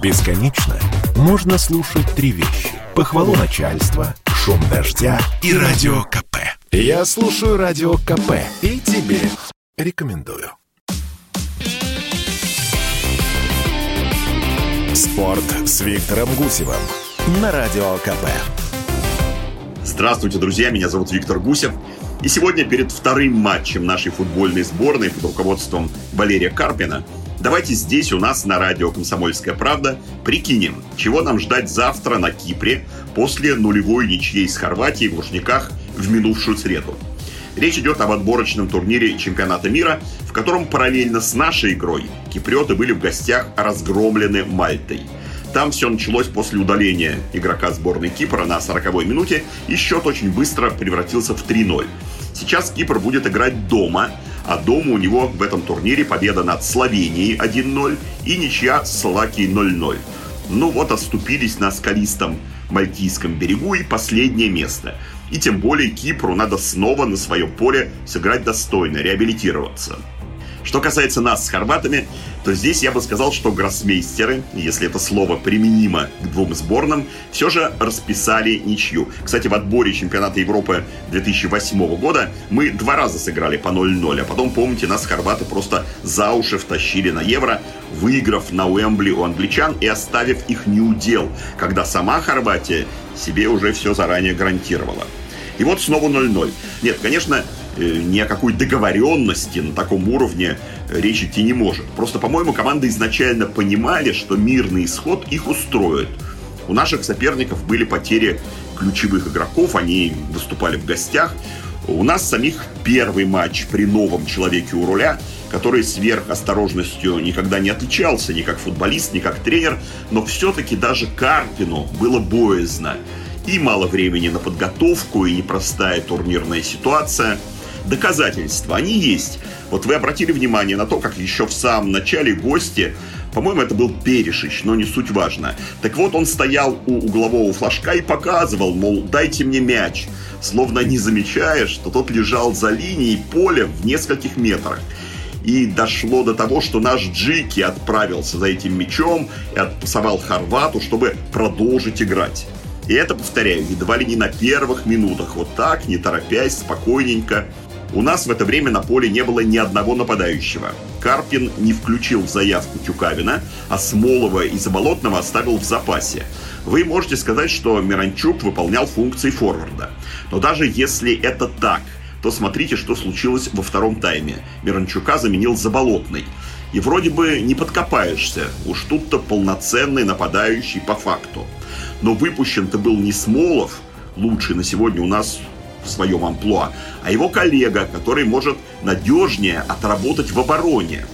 Бесконечно можно слушать три вещи. Похвалу начальства, шум дождя и радио КП. Я слушаю радио КП и тебе рекомендую. Спорт с Виктором Гусевым на радио КП. Здравствуйте, друзья, меня зовут Виктор Гусев. И сегодня перед вторым матчем нашей футбольной сборной под руководством Валерия Карпина – Давайте здесь у нас на радио «Комсомольская правда» прикинем, чего нам ждать завтра на Кипре после нулевой ничьей с Хорватией в Лужниках в минувшую среду. Речь идет об отборочном турнире чемпионата мира, в котором параллельно с нашей игрой киприоты были в гостях разгромлены Мальтой. Там все началось после удаления игрока сборной Кипра на 40-й минуте, и счет очень быстро превратился в 3-0. Сейчас Кипр будет играть дома, а дома у него в этом турнире победа над Словенией 1-0 и ничья с Словакией 0-0. Ну вот оступились на скалистом Мальтийском берегу и последнее место. И тем более Кипру надо снова на своем поле сыграть достойно, реабилитироваться. Что касается нас с хорватами, то здесь я бы сказал, что гроссмейстеры, если это слово применимо к двум сборным, все же расписали ничью. Кстати, в отборе чемпионата Европы 2008 года мы два раза сыграли по 0-0, а потом, помните, нас хорваты просто за уши втащили на Евро, выиграв на Уэмбли у англичан и оставив их неудел, когда сама Хорватия себе уже все заранее гарантировала. И вот снова 0-0. Нет, конечно, ни о какой договоренности на таком уровне речь идти не может. Просто, по-моему, команды изначально понимали, что мирный исход их устроит. У наших соперников были потери ключевых игроков, они выступали в гостях. У нас самих первый матч при новом человеке у руля, который сверхосторожностью никогда не отличался ни как футболист, ни как тренер, но все-таки даже Карпину было боязно и мало времени на подготовку, и непростая турнирная ситуация. Доказательства, они есть. Вот вы обратили внимание на то, как еще в самом начале гости по-моему, это был Перешич, но не суть важно. Так вот, он стоял у углового флажка и показывал, мол, дайте мне мяч, словно не замечая, что тот лежал за линией поля в нескольких метрах. И дошло до того, что наш Джики отправился за этим мячом и отпасовал Хорвату, чтобы продолжить играть. И это, повторяю, едва ли не на первых минутах. Вот так, не торопясь, спокойненько. У нас в это время на поле не было ни одного нападающего. Карпин не включил в заявку Тюкавина, а Смолова и Заболотного оставил в запасе. Вы можете сказать, что Миранчук выполнял функции форварда. Но даже если это так, то смотрите, что случилось во втором тайме. Миранчука заменил Заболотный. И вроде бы не подкопаешься, уж тут-то полноценный нападающий по факту. Но выпущен-то был не Смолов, лучший на сегодня у нас в своем амплуа, а его коллега, который может надежнее отработать в обороне.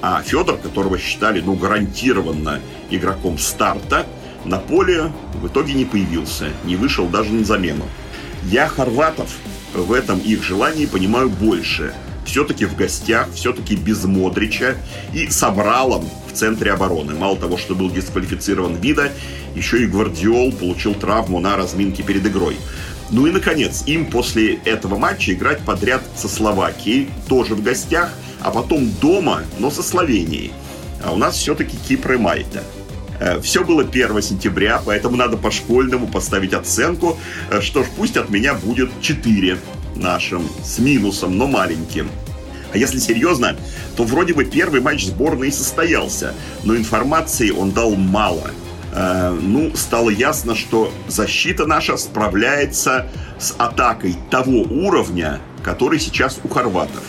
А Федор, которого считали ну, гарантированно игроком старта, на поле в итоге не появился, не вышел даже на замену. Я хорватов в этом их желании понимаю больше. Все-таки в гостях, все-таки без Модрича и с Абралом в центре обороны. Мало того, что был дисквалифицирован Вида, еще и Гвардиол получил травму на разминке перед игрой. Ну и, наконец, им после этого матча играть подряд со Словакией, тоже в гостях, а потом дома, но со Словенией. А у нас все-таки Кипр и Мальта. Э, Все было 1 сентября, поэтому надо по-школьному поставить оценку. Э, что ж, пусть от меня будет 4 нашим, с минусом, но маленьким. А если серьезно, то вроде бы первый матч сборной состоялся, но информации он дал мало. Э, ну, стало ясно, что защита наша справляется с атакой того уровня, который сейчас у хорватов.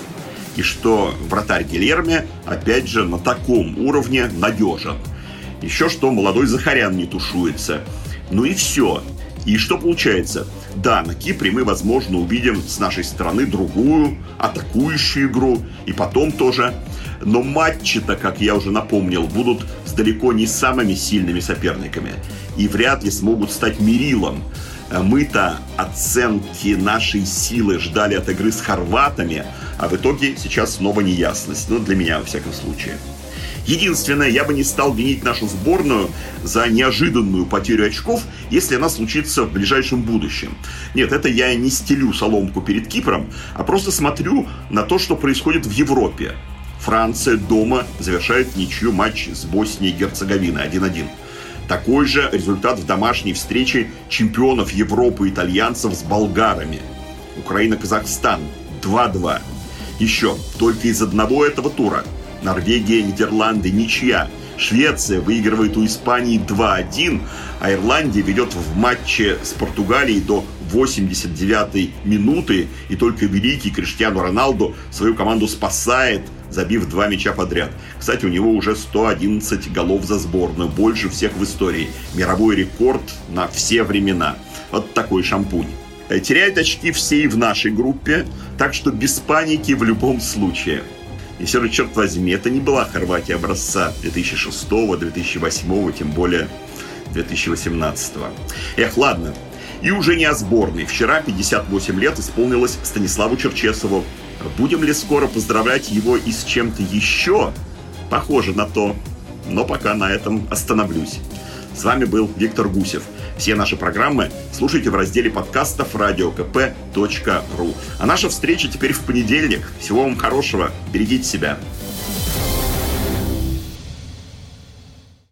И что вратарь Гильерме, опять же, на таком уровне надежен. Еще что молодой Захарян не тушуется. Ну и все. И что получается? Да, на Кипре мы, возможно, увидим с нашей стороны другую атакующую игру, и потом тоже. Но матчи-то, как я уже напомнил, будут с далеко не самыми сильными соперниками. И вряд ли смогут стать мерилом. Мы-то оценки нашей силы ждали от игры с хорватами, а в итоге сейчас снова неясность. Ну, для меня, во всяком случае. Единственное, я бы не стал винить нашу сборную за неожиданную потерю очков, если она случится в ближайшем будущем. Нет, это я не стелю соломку перед Кипром, а просто смотрю на то, что происходит в Европе. Франция дома завершает ничью матч с Боснией и Герцеговиной 1-1. Такой же результат в домашней встрече чемпионов Европы итальянцев с болгарами. Украина-Казахстан 2-2. Еще только из одного этого тура Норвегия, Нидерланды, ничья. Швеция выигрывает у Испании 2-1, а Ирландия ведет в матче с Португалией до 89-й минуты, и только великий Криштиану Роналду свою команду спасает, забив два мяча подряд. Кстати, у него уже 111 голов за сборную, больше всех в истории. Мировой рекорд на все времена. Вот такой шампунь. Э, теряют очки все и в нашей группе, так что без паники в любом случае. И все же, черт возьми, это не была Хорватия образца 2006, 2008, тем более 2018. Эх, ладно. И уже не о сборной. Вчера 58 лет исполнилось Станиславу Черчесову. Будем ли скоро поздравлять его и с чем-то еще? Похоже на то. Но пока на этом остановлюсь. С вами был Виктор Гусев. Все наши программы слушайте в разделе подкастов radiokp.ru. А наша встреча теперь в понедельник. Всего вам хорошего. Берегите себя.